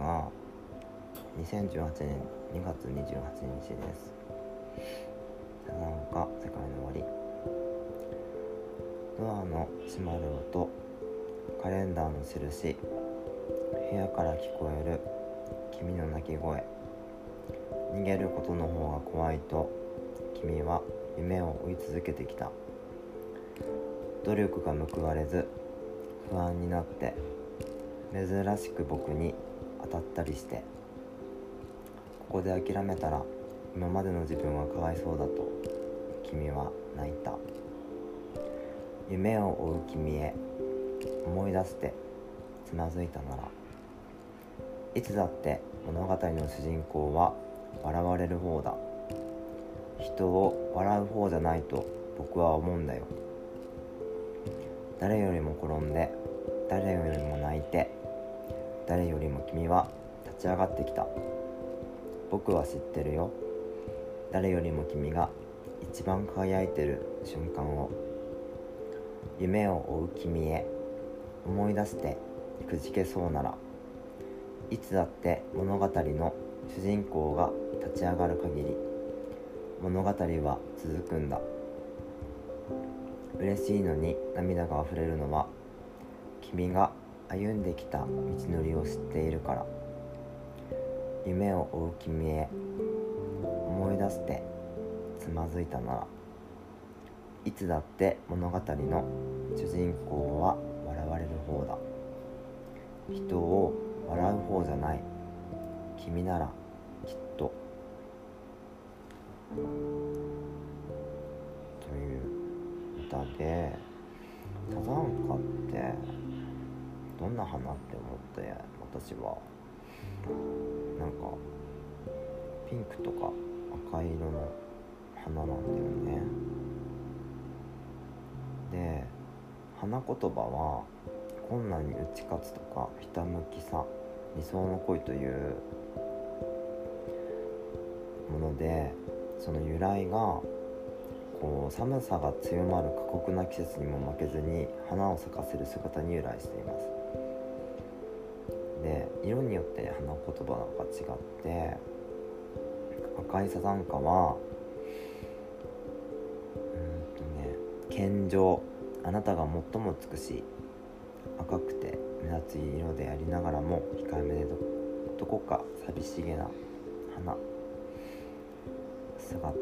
が2018年2月28日です。サザンカ世界の終わり。ドアの閉まる音カレンダーの印部屋から聞こえる君の鳴き声。逃げることの方が怖いと君は夢を追い続けてきた。努力が報われず不安になって珍しく僕に当たったりしてここで諦めたら今までの自分はかわいそうだと君は泣いた。夢を追う君へ思い出してつまずいたならいつだって物語の主人公は笑われる方だ。人を笑う方じゃないと僕は思うんだよ。誰よりも転んで誰よりも泣いて誰よりも君は立ち上がってきた。僕は知ってるよ。誰よりも君が一番輝いてる瞬間を。夢を追う君へ。思い出してくじけそうなら。いつだって物語の主人公が立ち上がる限り。物語は続くんだ。嬉しいのに涙が溢れるのは君が歩んできた道のりを知っているから。夢を追う君へ思い出してつまずいたなら。いつだって物語の主人公は笑われる方だ。人を笑う方じゃない。君ならきっと。という歌でサザンカって。どんな花って思って私は。なんかピンクとか赤色の花なんだよね。で花言葉は困難に打ち勝つとかひたむきさ理想の恋というものでその由来がこう寒さが強まる過酷な季節にも負けずに花を咲かせる姿に由来しています。色によって花言葉が違って赤いサザンカはうんとね健常あなたが最も美しい赤くて目立つ色でありながらも控えめでどこか寂しげな花姿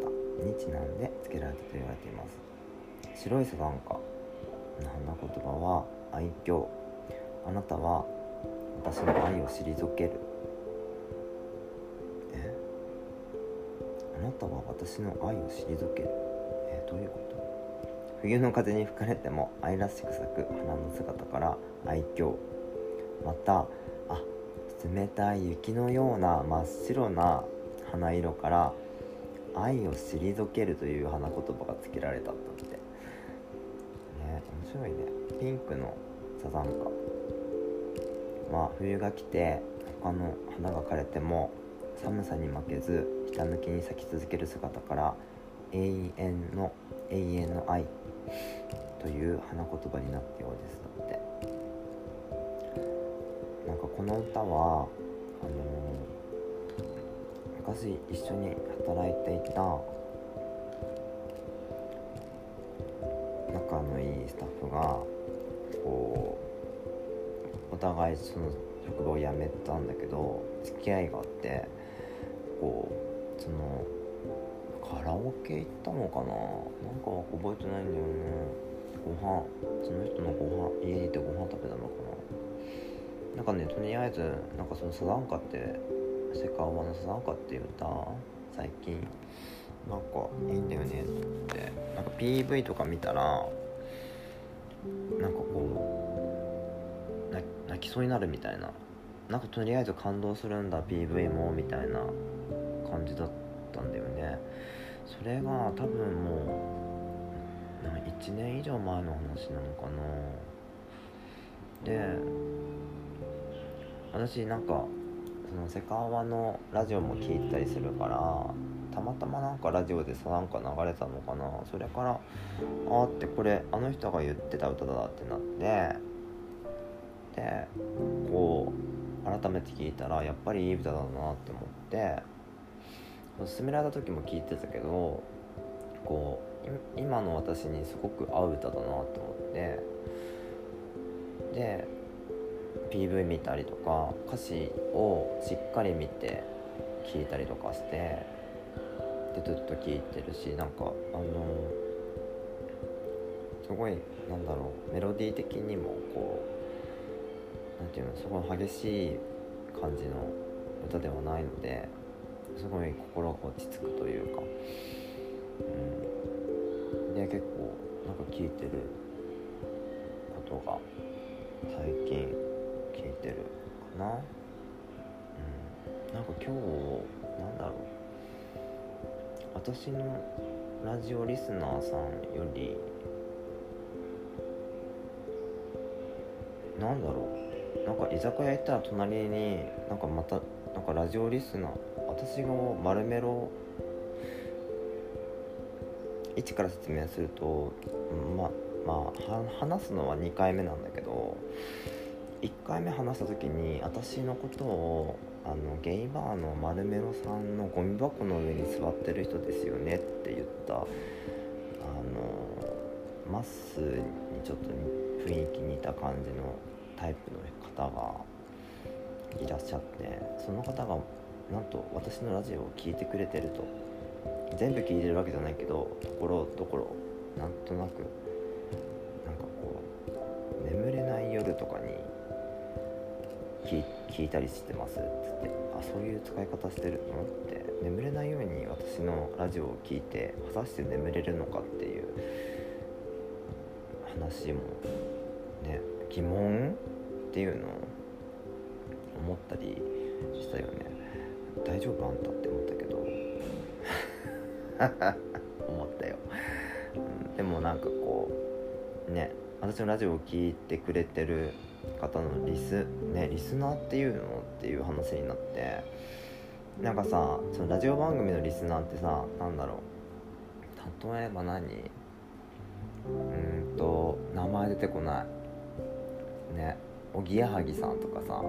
にちなんで付けられたと言われています。白いサザンカの花言葉は愛嬌。あなたは私の愛を退ける。え？あなたは私の愛を退ける。えどういうこと？冬の風に吹かれても愛らしく咲く花の姿から愛嬌。またあ冷たい雪のような真っ白な花色から愛を退けるという花言葉が付けられたんだって。ね面白いね。ピンクのサザンカ。まあ冬が来て他の花が枯れても寒さに負けずひたむきに咲き続ける姿から永遠の永遠の愛という花言葉になったようです。だって。なんかこの歌はあのー、昔一緒に働いていた仲のいいスタッフがこうお互いその職場を辞めたんだけど付き合いがあってこうそのカラオケ行ったのかな？なんか覚えてないんだよね。ご飯その人のご飯家にいてご飯食べたのかな？なんかねとりあえずなんかそのサザンカってセカオワのサザンカっていう歌最近なんかいいんだよねって。なんか PV とか見たらなんかこう泣きそうになるみたいな。なんかとりあえず感動するんだ PV もみたいな感じだったんだよね。それが多分もう1年以上前の話なのかな。で私なんかそのセカオワのラジオも聞いたりするからたまたまなんかラジオでさなんか流れたのかな。それからあーってこれあの人が言ってた歌だってなってでこう改めて聞いたらやっぱりいい歌だなって思って勧められた時も聞いてたけどこう今の私にすごく合う歌だなって思ってで PV 見たりとか歌詞をしっかり見て聞いたりとかしてでずっと聞いてるしなんかあのすごいなんだろうメロディー的にもこうなんていうのすごい激しい感じの歌ではないのですごい心が落ち着くというか、うん、で結構なんか聞いてることが最近聞いてるかな。うん。なんか今日なんだろう。私のラジオリスナーさんよりなんだろう。なんか居酒屋行ったら隣になんかまたなんかラジオリスナー私が丸メロ一から説明するとままあ話すのは2回目なんだけど1回目話した時に私のことをあのゲイバーの丸メロさんのゴミ箱の上に座ってる人ですよねって言ったあのまっすーにちょっと雰囲気似た感じのタイプの人方がいらっしゃってその方がなんと私のラジオを聴いてくれてると。全部聞いてるわけじゃないけどところどころなんとなくなんかこう眠れない夜とかに聞いたりしてますっつってあそういう使い方してるのって眠れないように私のラジオを聴いて果たして眠れるのかっていう話もね疑問っていうのを思ったりしたよね。大丈夫あんたって思ったけど。思ったよ、でもなんかこうね私のラジオを聴いてくれてる方のリスねリスナーっていうのっていう話になってなんかさそのラジオ番組のリスナーってさ何だろう。例えば何？うんと名前出てこない。ね。おぎやはぎさんとかさ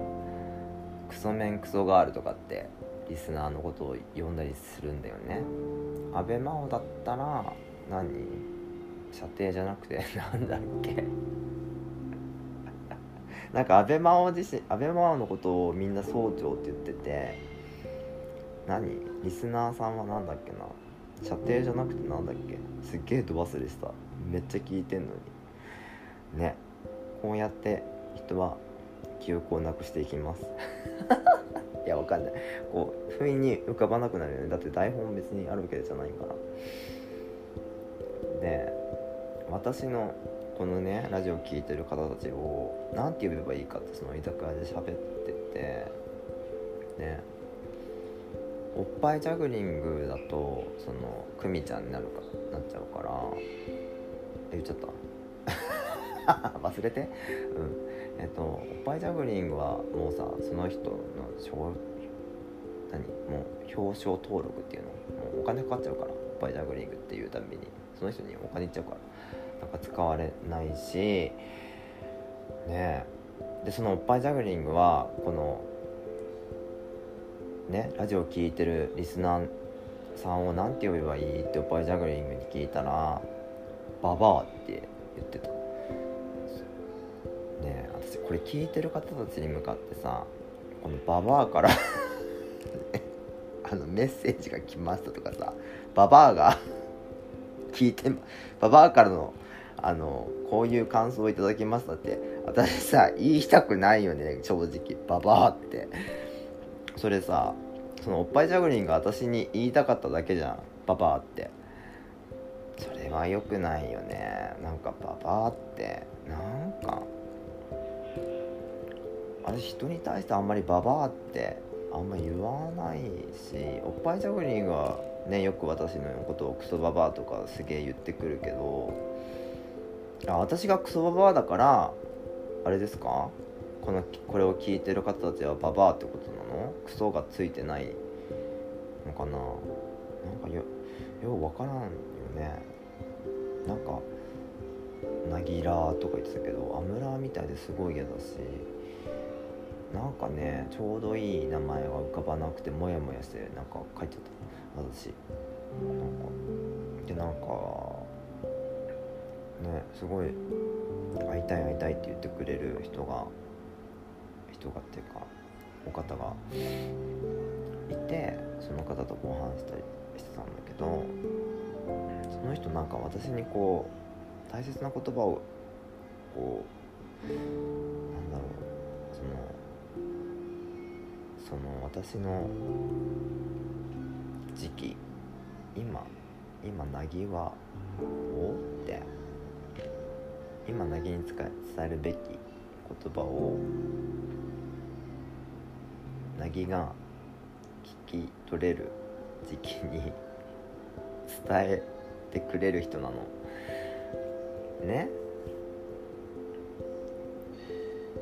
クソメンクソガールとかってリスナーのことを呼んだりするんだよね。安倍真央だったら何？射程じゃなくて なんだっけ？なんか安倍真央自身安倍真央のことをみんな総長って言ってて何？リスナーさんは何だっけな？射程じゃなくて何だっけ？すっげえ飛忘れした。めっちゃ聞いてんのに。ね。こうやって人は記憶をなくしていきます。いやわかんない。こう不意に浮かばなくなるよね。だって台本別にあるわけじゃないから。で私のこのねラジオ聴いてる方たちを何て呼べばいいかってその居酒屋で喋ってて。ねおっぱいジャグリングだとそのクミちゃんになるかなっちゃうから。言っちゃった？忘れて？うん。えっとおっぱいジャグリングはもうさその人の何？もう表彰登録っていうの？もうお金かかっちゃうからおっぱいジャグリングっていうたびに。その人にお金いっちゃうから。なんか使われないしねでそのおっぱいジャグリングはこのねラジオ聴いてるリスナーさんを何て呼べばいいっておっぱいジャグリングに聞いたら「ババア」って言ってた。私これ聞いてる方たちに向かってさこの「ババア」から あのメッセージが来ましたとかさババアが聞いてババアからのあのこういう感想をいただきましたって私さ言いたくないよね正直ババアって。それさそのおっぱいジャグリンが私に言いたかっただけじゃんババアって。それは良くないよね。なんかババアってなんかあれ人に対してあんまりババアってあんま言わないしおっぱいジャグリンがねよく私のことをクソババアとかすげえ言ってくるけどあ私がクソババアだからあれですか？このこれを聞いてる方たちはババアってことなの？クソがついてないのかな？なんかよようわからんよね。なんかなぎらとか言ってたけどアムラーみたいですごい嫌だし。なんかねちょうどいい名前が浮かばなくてモヤモヤしてなんか書いちゃった。私。なんか。でなんか。ねすごい会いたい会いたいって言ってくれる人が人がっていうかお方が。いてその方とご飯したりしてたんだけどその人なんか私にこう大切な言葉をこうなんだろうそのその私の時期今今なぎはをって今なぎに伝えるべき言葉をなぎが聞き取れる時期に伝えてくれる人なの。ね。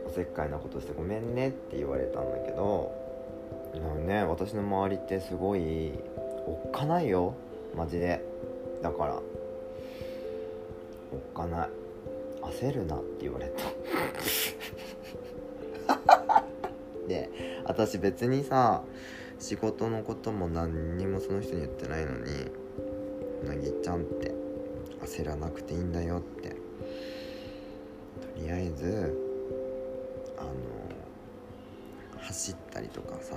おせっかいなことしてごめんねって言われたんだけどね私の周りってすごいおっかないよ。マジで。だからおっかない。焦るなって言われた。で私別にさ仕事のことも何にもその人に言ってないのになぎちゃんって焦らなくていいんだよって。とりあえず走ったりとかさ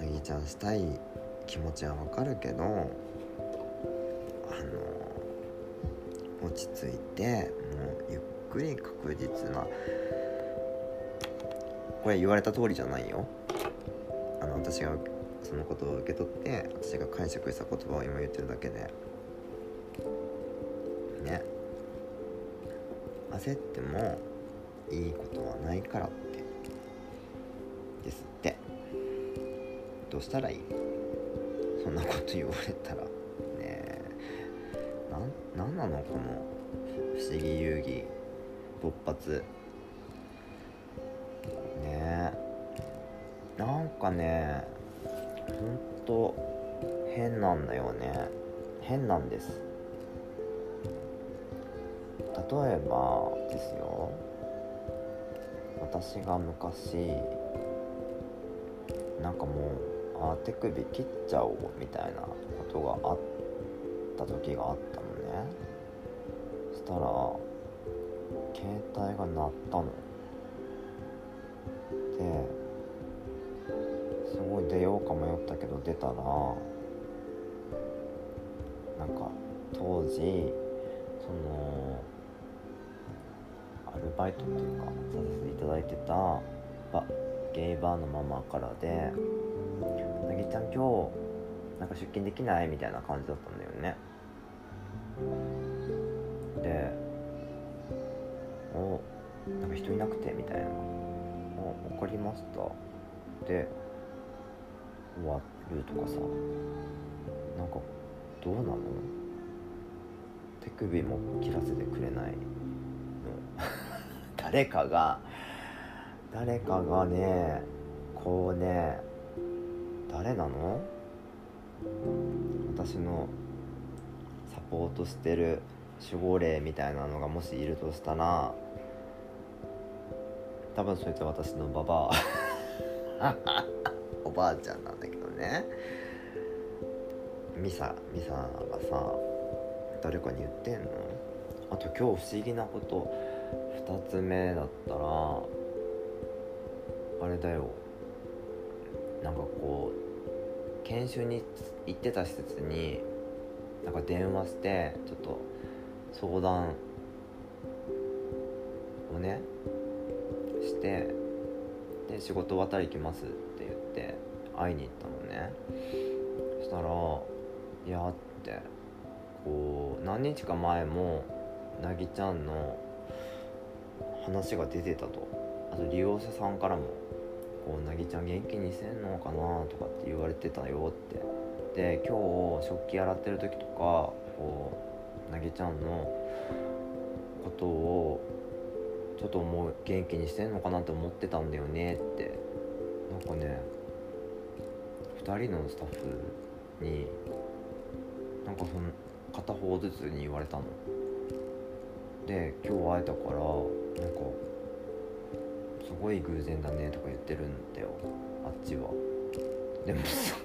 なぎちゃんしたい気持ちはわかるけどあの落ち着いてもうゆっくり確実なこれ言われた通りじゃないよ。あの私がそのことを受け取って私が解釈した言葉を今言ってるだけで。ね。焦ってもいいことはないから。ってどうしたらいい。そんなこと言われたら。ねえ。なななの？この不思議遊戯。勃発。ねえ。なんかねほんと変なんだよね。変なんです。例えばですよ。私が昔なんかもうあ手首切っちゃおうみたいなことがあった時があったのね。そしたら携帯が鳴ったの。ですごい出ようか迷ったけど出たらなんか当時そのアルバイトっていうかさせていただいてたゲイバーのママからで「なぎちゃん今日なんか出勤できない?」みたいな感じだったんだよね。で「おなんか人いなくて」みたいな「お分かりました」で終わるとかさ。なんかどうなの？手首も切らせてくれないの。誰かが誰かがねこうね誰なの？私のサポートしてる守護霊みたいなのがもしいるとしたら多分そいつは私のババア。おばあちゃんなんだけどね。ミサミサがさ誰かに言ってんの？あと今日不思議なこと。2つ目だったらあれだよ。なんかこう研修に行ってた施設になんか電話してちょっと相談をねしてで仕事終わったら行きますって言って会いに行ったのね。そしたらいやってこう何日か前もなぎちゃんの話が出てたと。あと利用者さんからも「こうなぎちゃん元気にせんのかな?」とかって言われてたよって。で今日食器洗ってる時とかこうなぎちゃんのことをちょっと思う元気にしてんのかな？って思ってたんだよねって。なんかね2人のスタッフになんかその片方ずつに言われたの。で今日会えたからなんかごい偶然だねとか言ってるんだよ。あっちは。でもさ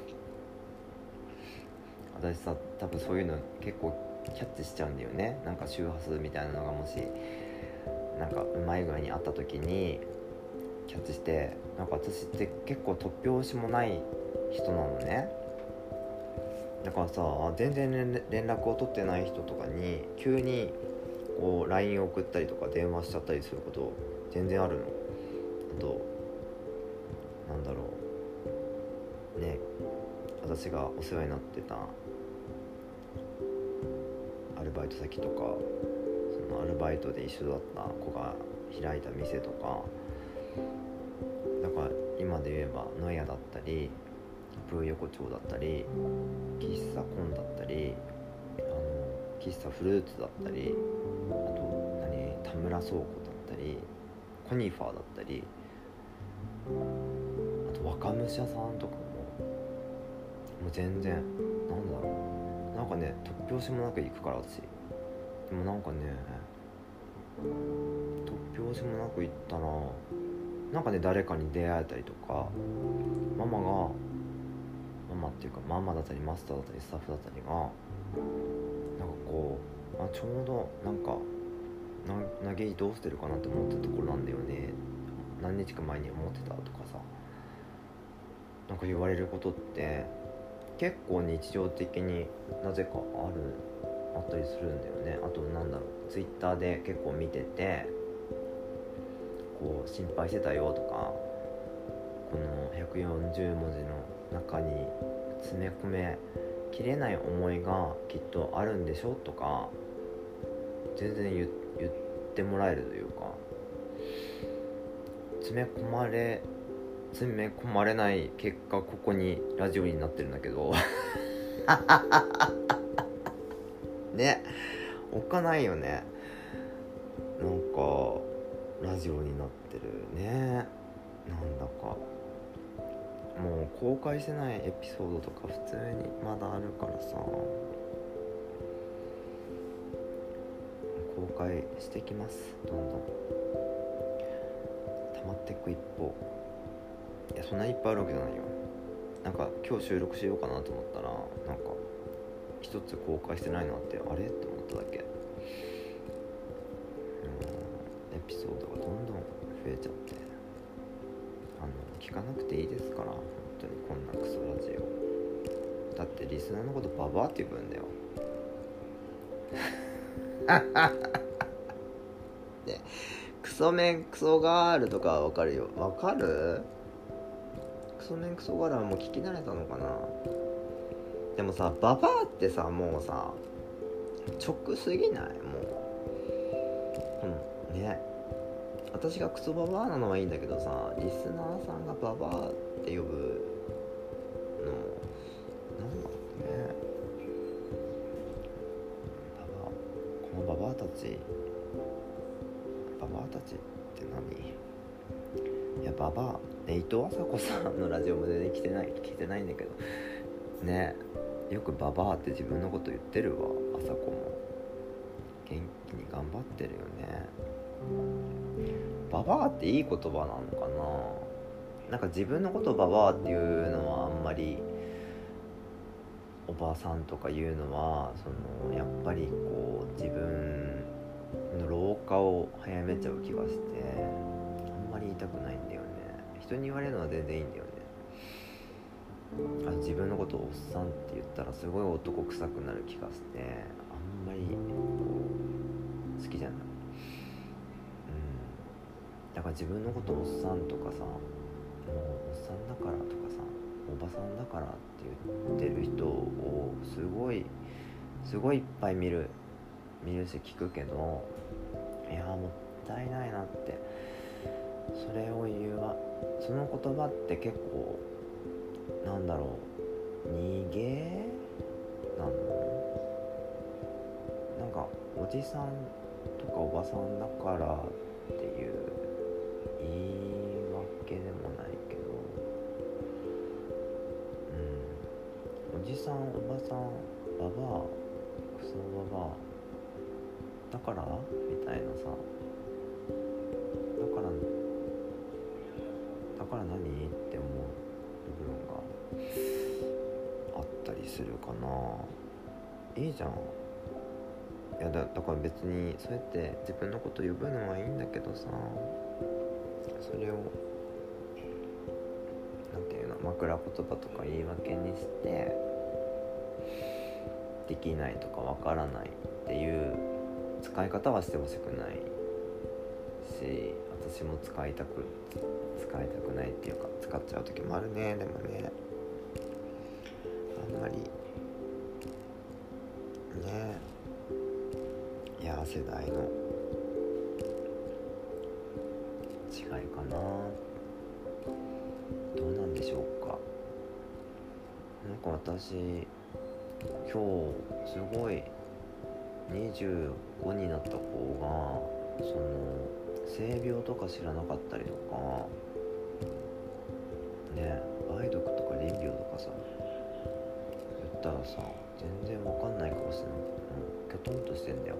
私さ多分そういうの結構キャッチしちゃうんだよね。なんか周波数みたいなのがもしなんかうまい具合にあった時にキャッチしてなんか私って結構突拍子もない人なのね。だからさ全然連絡を取ってない人とかに急にこう LINE 送ったりとか電話しちゃったりすること全然あるの。となんだろう。ね私がお世話になってたアルバイト先とかそのアルバイトで一緒だった子が開いた店とかだから今で言えば野屋だったりプー横丁だったり喫茶コンだったりあの喫茶フルーツだったりあと何田村倉庫だったりコニファーだったりあと若武者さんとかももう全然なんだろう。なんかね突拍子もなく行くから私。でもなんかね突拍子もなく行ったらなんかね誰かに出会えたりとかママがママっていうかママだったりマスターだったりスタッフだったりがなんかこうあちょうどなんかな投げどうしてるかなって思ったところなんだよね。何日か前に思ってたとかさなんか言われることって結構日常的になぜかあるあったりするんだよね。あとなんだろうツイッターで結構見ててこう心配してたよとかこの140文字の中に詰め込めきれない思いがきっとあるんでしょとか全然言ってもらえるというか詰め込まれ詰め込まれない結果ここにラジオになってるんだけど。ね。おっかないよね。なんかラジオになってるね。なんだか。もう公開してないエピソードとか普通にまだあるからさ。公開してきます。どんどん。まっていく一方。いやそんないっぱいあるわけじゃないよ。なんか今日収録しようかなと思ったらなんか一つ公開してないなってあれ？って思っただけ。エピソードがどんどん増えちゃって。あの聞かなくていいですから本当にこんなクソラジオ。だってリスナーのことババアって呼ぶんだよ。で クソメンクソガールとかわかるよ。わかる？クソメンクソガールはもう聞き慣れたのかな？でもさババアってさもうさ直すぎない？もう。うんね。私がクソババアなのはいいんだけどさリスナーさんがババアって呼ぶのなんだろうね。ババアこのババアたち。ババアたちって何？いやババア。伊藤麻子さんのラジオも全然来てない。来てないんだけど。ね。よくババアって自分のこと言ってるわ。麻子も。元気に頑張ってるよね。ババアっていい言葉なのかな？なんか自分のことをババアっていうのはあんまりおばさんとか言うのはそのやっぱりこう自分老化を早めちゃう気がしてあんまり言いたくないんだよね。人に言われるのは全然いいんだよね。あ自分のことをおっさんって言ったらすごい男臭くなる気がしてあんまり好きじゃない。うん。だから自分のことおっさんとかさもうおっさんだからとかさおばさんだからって言ってる人をすごいすごいいっぱい見る。見るし聞くけどいやもったいないなって。それを言うわ。その言葉って結構なんだろう。逃げなのなんかおじさんとかおばさんだからっていう言い訳でもないけど。うん。おじさんおばさんばばあクソばばあ。だから？みたいなさ。だからだから何？って思う部分があったりするかな。いいじゃん。いやだだから別にそうやって自分のこと呼ぶのはいいんだけどさ。それをなんていうの？枕言葉とか言い訳にしてできないとかわからないっていう使い方はしてほしくないし私も使いたく使いたくないっていうか使っちゃう時もあるね。でもねあんまりね。いや世代の。違いかな。どうなんでしょうか。なんか私今日すごい25になった子がその性病とか知らなかったりとかね梅毒とか淋病とかさ言ったらさ全然わかんない顔してんの。もうキョトンとしてんだよ。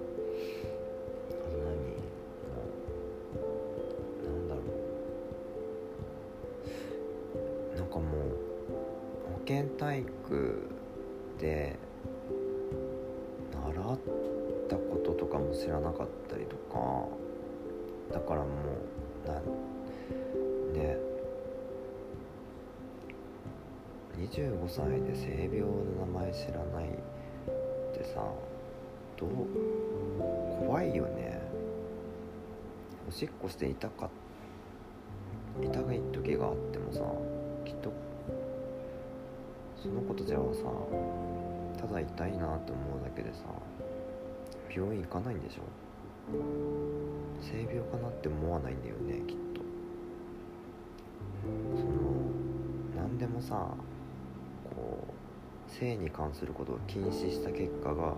だからもうなんね。25歳で性病の名前知らないってさどう怖いよね。おしっこして痛か痛い時があってもさきっと。そのことじゃあさただ痛いなって思うだけでさ病院行かないんでしょ？性病かなって思わないんだよねきっと。その何でもさこう性に関することを禁止した結果が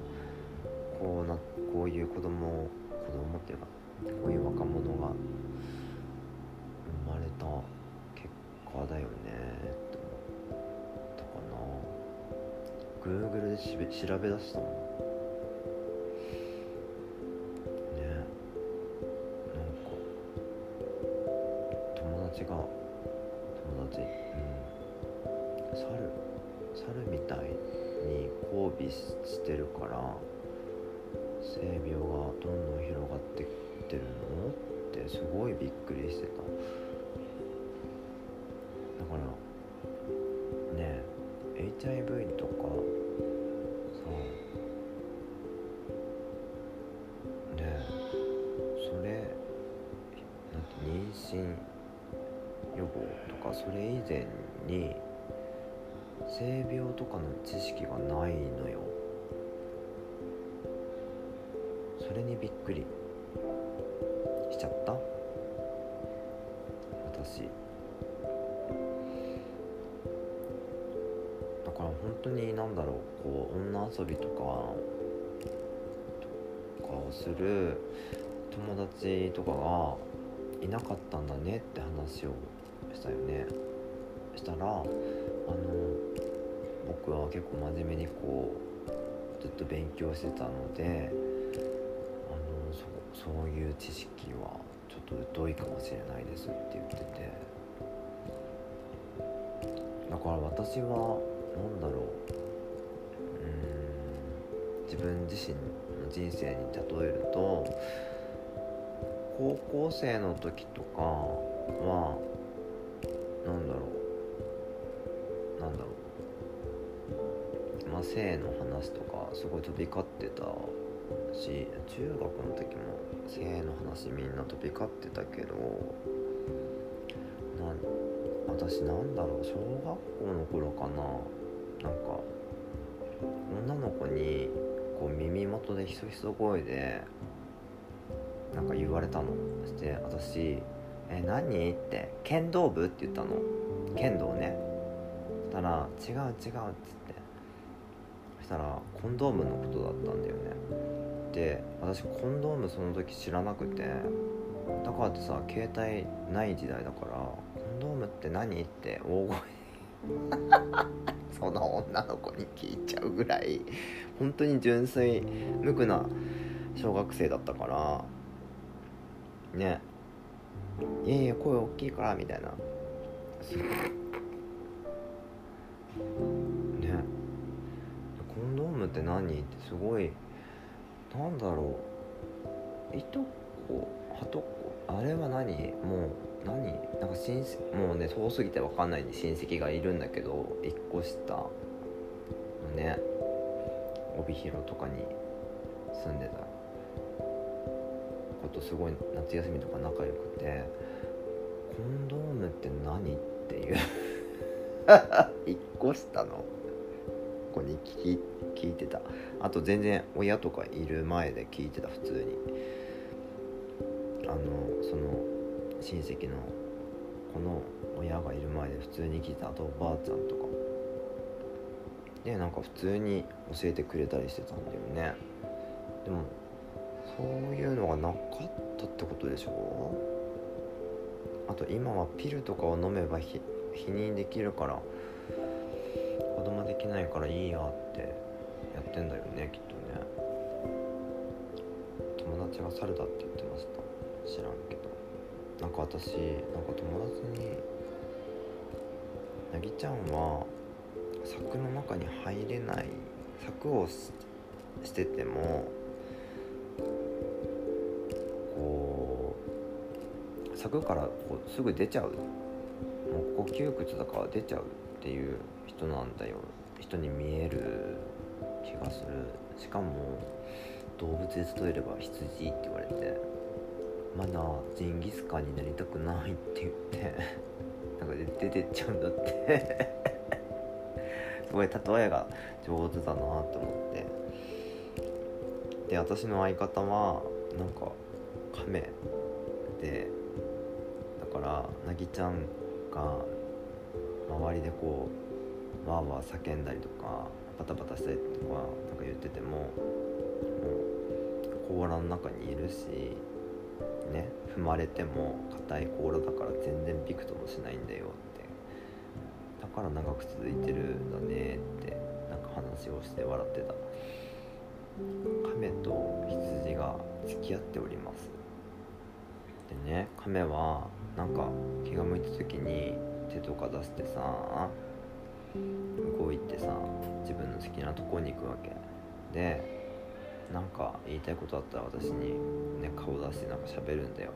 こうなこういう子供子供っていうかこういう若者が生まれた結果だよねって思ったかな。Google で調べ出したもん。達が友達。うん。猿猿みたいに交尾してるから性病がどんどん広がってってるの？ってすごいびっくりしてた。だからねえ HIV とかさねえそれなんて妊娠とかそれ以前に性病とかの知識がないのよ。それにびっくり。しちゃった？私。だから本当になんだろうこう女遊びとかとかをする友達とかがいなかったんだねって話をしたよね。したらあの僕は結構真面目にこうずっと勉強してたのであのそそういう知識はちょっと疎いかもしれないですって言ってて。だから私は何だろう。うん自分自身の人生に例えると高校生の時とかはなんだろう。なんだろう。まあ性の話とかすごい飛び交ってたし中学の時も性の話みんな飛び交ってたけどな私なんだろう小学校の頃かな。なんか女の子にこう耳元でひそひそ声でなんか言われたの。して私「え何?」って「剣道部?」って言ったの。剣道ね。そしたら「違う違う」っつって。そしたらコンドームのことだったんだよね。で私コンドームその時知らなくて。だからってさ携帯ない時代だから「コンドームって何?」って大声。その女の子に聞いちゃうぐらい。本当に純粋無垢な小学生だったから。ね。いやいや声大きいからみたいな。ね。コンドームって何？ってすごい。なんだろう。いとこ？はとこ？あれは何？もう何？なんか親戚もうね遠すぎて分かんないんで親戚がいるんだけど1個下。のね。帯広とかに住んでた。とすごい夏休みとか仲良くてコンドームって何っていう。1個下の。子に聞聞いてた。あと全然親とかいる前で聞いてた普通に。あのその親戚の子の親がいる前で普通に聞いたあとおばあちゃんとか。でなんか普通に教えてくれたりしてたんだよね。でもそういうのがなかったってことでしょ？あと今はピルとかを飲めば否認できるから子供できないからいいやってやってんだよねきっとね。友達が猿だって言ってました。知らんけど。なんか私なんか友達に「なぎちゃんは柵の中に入れない柵をしててもこう柵からこうすぐ出ちゃう。もうここ窮屈だから出ちゃうっていう人なんだよ。人に見える気がする。しかも動物で例えれば羊って言われてまだジンギスカンになりたくないって言ってなんか出てっちゃうんだって。すごい例えが上手だなと思って。で私の相方はなんか亀でだからなぎちゃんが周りでこうわーわー叫んだりとかバタバタしたりとかなんか言っててももう甲羅の中にいるしね踏まれても硬い甲羅だから全然びくともしないんだよって。だから長く続いてるんだねってなんか話をして笑ってた。亀と羊が付き合っております。でね亀はなんか気が向いた時に手とか出してさ動いてさ自分の好きなとこに行くわけ。でなんか言いたいことあったら私にね顔出してなんか喋るんだよ。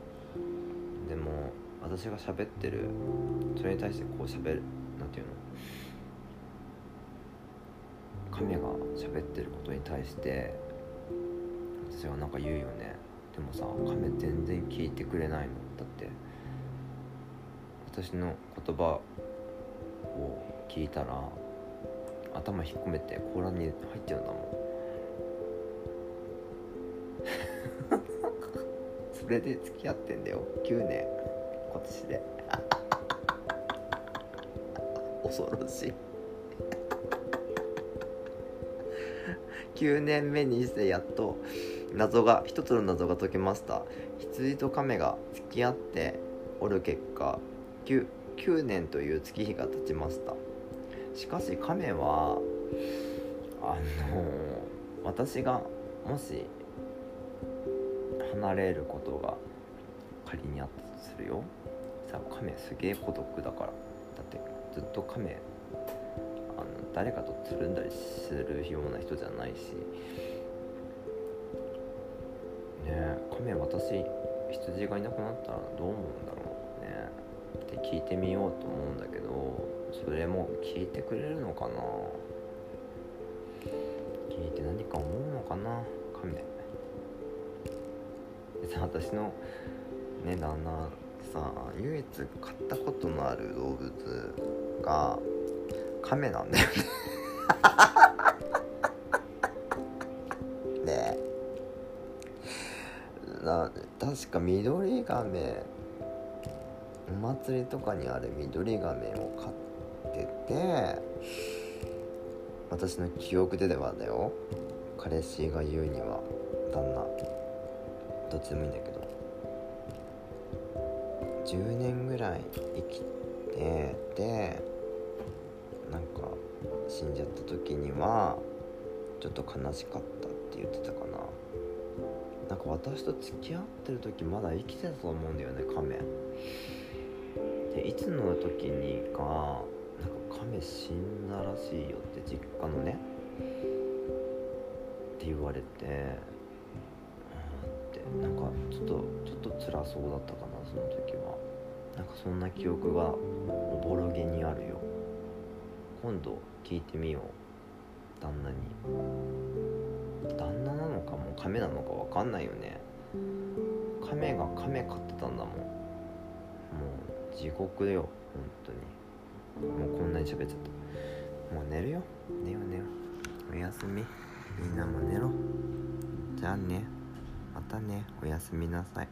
でも私が喋ってるそれに対してこう喋るなんていうの？亀が喋ってることに対して私はなんか言うよね。でもさ亀全然聞いてくれないの。だって私の言葉を聞いたら頭引っ込めて甲羅に入っちゃうんだもん。それで付き合ってんだよ。9年今年で。恐ろしい。9年目にしてやっと謎が一つの謎が解けました。羊と亀が付き合っておる結果 9, 9年という月日が経ちました。しかし亀はあの私がもし離れることが仮にあったとするよ。さあ亀すげえ孤独だから。だってずっと亀誰かとつるんだりするような人じゃないし。ねえ亀私羊がいなくなったらどう思うんだろうね。って聞いてみようと思うんだけどそれも聞いてくれるのかな？聞いて何か思うのかな？亀。で さ私のね旦那さ唯一飼ったことのある動物がカメなんだよね。ねな確か緑ガメお祭りとかにある緑ガメを飼ってて私の記憶でではだよ。彼氏が言うには旦那。どっちでもいいんだけど。10年ぐらい生きてで死んじゃった時にはちょっと悲しかったって言ってたかな。なんか私と付き合ってる時まだ生きてたと思うんだよね亀。でいつの時にかなんか亀死んだらしいよって実家のねって言われてあってなんかちょっとちょっと辛そうだったかなその時は。なんかそんな記憶がおぼろげにあるよ。今度聞いてみよう。旦那に。旦那なのかもう亀なのか分かんないよね。亀が亀飼ってたんだもん。もう地獄だよ本当に。もうこんなに喋っちゃった。もう寝るよ。寝よう寝よう。おやすみ。みんなも寝ろ。じゃあね。またね。おやすみなさい。